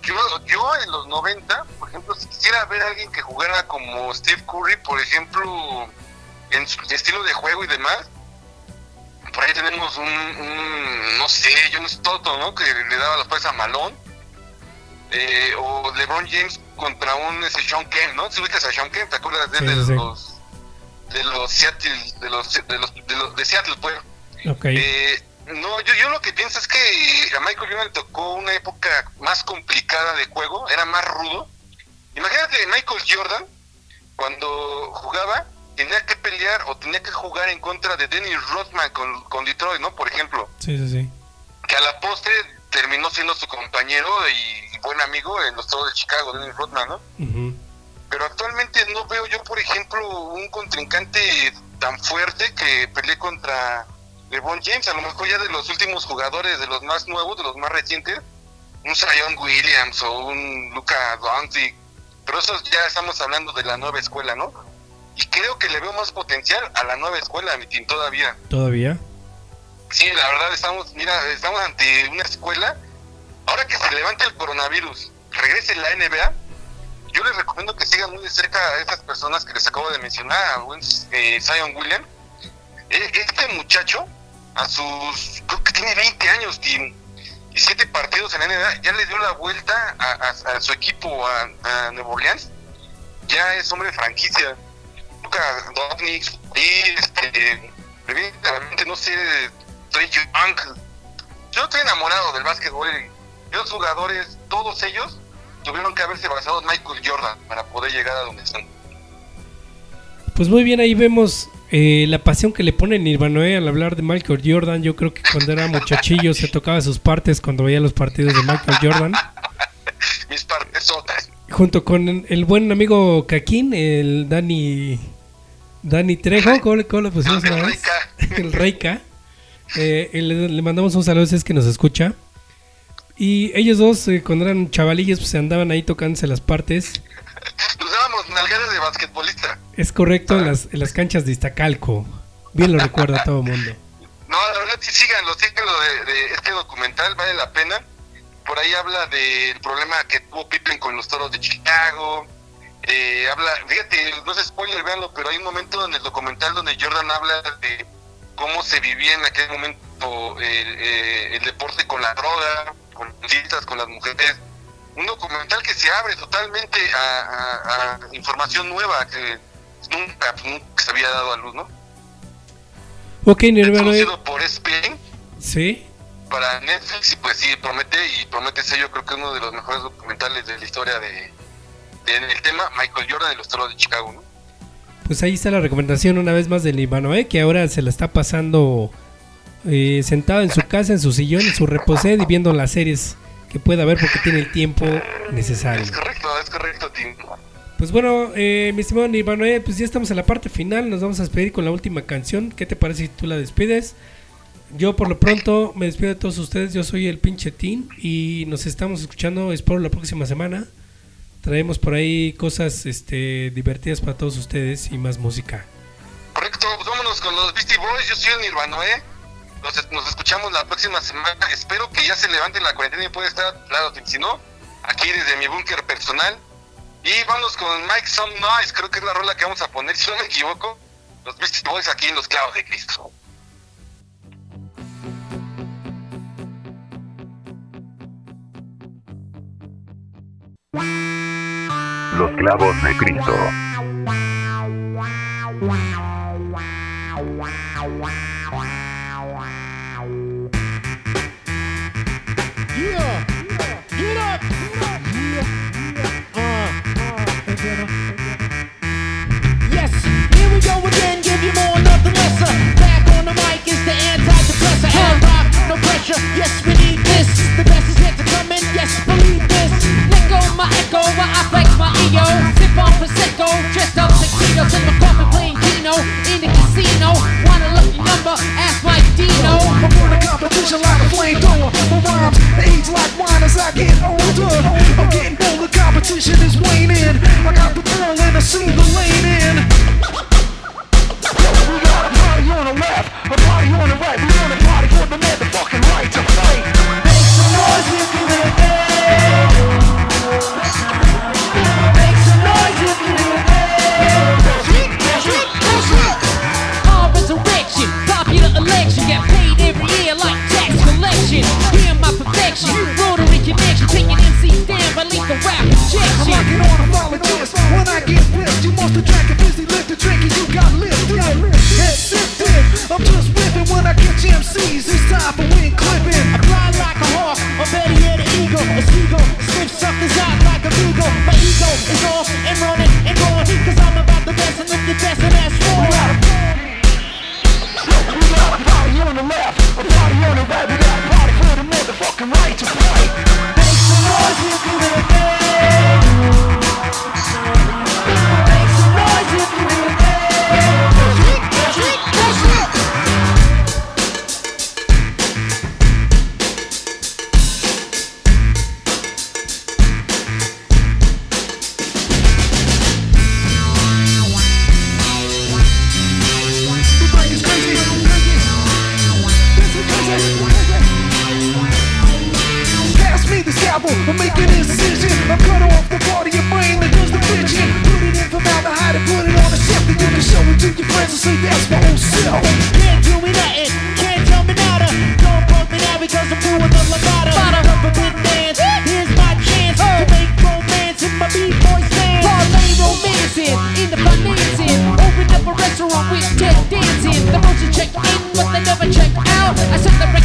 yo, yo en los 90, por ejemplo, si quisiera ver a alguien que jugara como Steve Curry, por ejemplo, en su estilo de juego y demás, por ahí tenemos un, un, no sé, John Stockton, ¿no? Que le daba las pases a Malone. Eh, o LeBron James contra un ese Sean Kemp, ¿no? Si ubicas a Sean Kemp, ¿te acuerdas de? Sí, de sí. los de los Seattle, de los de los de, los- de Seattle, pues? Ok. Eh, no, yo, yo lo que pienso es que a Michael Jordan le tocó una época más complicada de juego, era más rudo. Imagínate Michael Jordan cuando jugaba tenía que pelear o tenía que jugar en contra de Dennis Rodman con, con Detroit, ¿no? Por ejemplo, Sí, sí, sí. que a la postre terminó siendo su compañero y buen amigo en los Toros de Chicago, Dennis Rodman, ¿no? Pero actualmente no veo yo, por ejemplo, un contrincante tan fuerte que pelee contra LeBron James. A lo mejor ya de los últimos jugadores, de los más nuevos, de los más recientes, un Zion Williams o un Luca Doncic. Pero esos ya estamos hablando de la nueva escuela, ¿no? Y creo que le veo más potencial a la nueva escuela, mi team, todavía. ¿Todavía? Sí, la verdad estamos, mira, estamos ante una escuela. Ahora que se levanta el coronavirus, regrese la NBA, yo les recomiendo que sigan muy de cerca a esas personas que les acabo de mencionar, a eh, Zion William. Eh, Este muchacho, a sus, creo que tiene 20 años, Tim, y 7 partidos en la NBA, ya le dio la vuelta a, su equipo, a, a Nueva Orleans. Ya es hombre de franquicia. Doncic, y este, evidentemente, no sé, Trey Young. Yo estoy enamorado del básquetbol y los jugadores, todos ellos, tuvieron que haberse basado en Michael Jordan para poder llegar a donde están. Pues muy bien, ahí vemos eh, la pasión que le pone Nirvanoe al hablar de Michael Jordan. Yo creo que cuando era muchachillo se tocaba sus partes cuando veía los partidos de Michael Jordan. Mis partesotas. Junto con el buen amigo Caquín, el Dani Dani Trejo, ¿cómo, cómo pusimos El una vez? Reika. El Reika. Eh, le, le mandamos un saludo si es que nos escucha. Y ellos dos, eh, cuando eran chavalillos, pues andaban ahí tocándose las partes. De basquetbolista. Es correcto, en las, en las canchas de Iztacalco. Bien lo recuerda todo el mundo. No, la verdad sí síganlo, síganlo de, de este documental, vale la pena. Por ahí habla del problema que tuvo Pippen con los toros de Chicago. Eh, habla, fíjate, no es spoiler, véanlo, pero hay un momento en el documental donde Jordan habla de cómo se vivía en aquel momento el, eh, el deporte con la droga, con las con las mujeres. Un documental que se abre totalmente a, a- a información nueva que nunca, nunca se había dado a luz, ¿no? Ok, Nirvanoe. producido por ESPN Sí. para Netflix y pues sí, promete y promete ser yo creo que uno de los mejores documentales de la historia de, de- en el tema Michael Jordan y los toros de Chicago, ¿no? Pues ahí está la recomendación una vez más del Nirvanoe, que ahora se la está pasando eh, sentado en su casa, en su sillón, en su reposed y viendo las series que pueda ver porque tiene el tiempo necesario. Es correcto, es correcto, Tim. Pues bueno, eh, mi estimado Nirvanoe, pues ya estamos en la parte final. Nos vamos a despedir con la última canción. ¿Qué te parece si tú la despides? Yo por lo pronto me despido de todos ustedes. Yo soy el pinche Tin y nos estamos escuchando. Espero la próxima semana. Traemos por ahí cosas este, divertidas para todos ustedes y más música. Correcto, pues vámonos con los Beastie Boys. Yo soy el Nirvano, ¿eh? Nos, escuchamos la próxima semana. Espero que ya se levanten la cuarentena y pueda estar, claro, si no, aquí desde mi búnker personal. Y vamos con Mike Some Noise, creo que es la rola que vamos a poner, si no me equivoco. Los Beastie Boys aquí en los clavos de Cristo. Los clavos de Cristo. Pressure. Yes, we need this. The best is yet to come in. Yes, believe this. Let go my echo while I flex my ego. Sip on prosecco, dressed up tuxedos in my coffin playing Keno in the casino. Want a lucky number? Ask Mike Dino. I'm on a competition like a flamethrower. My rhymes age like wine as I get older. I'm getting bolder, competition is waning. I got the ball and I see scalpel, I'm making an incision. I'm cut off the part of your brain that does the bitching. Put it in formaldehyde and put it on a shelf. Then you can show it to your friends and say that's my old self. Can't do me nothing, can't tell me nada. Don't punk me now because I'm doing the levada. Bada forbidden dance, here's my chance to make romance in my b-boy stance. Parlay romancing, in the financing. Open up a restaurant with Ted dancing. The motion check in, but they never check out. I set the record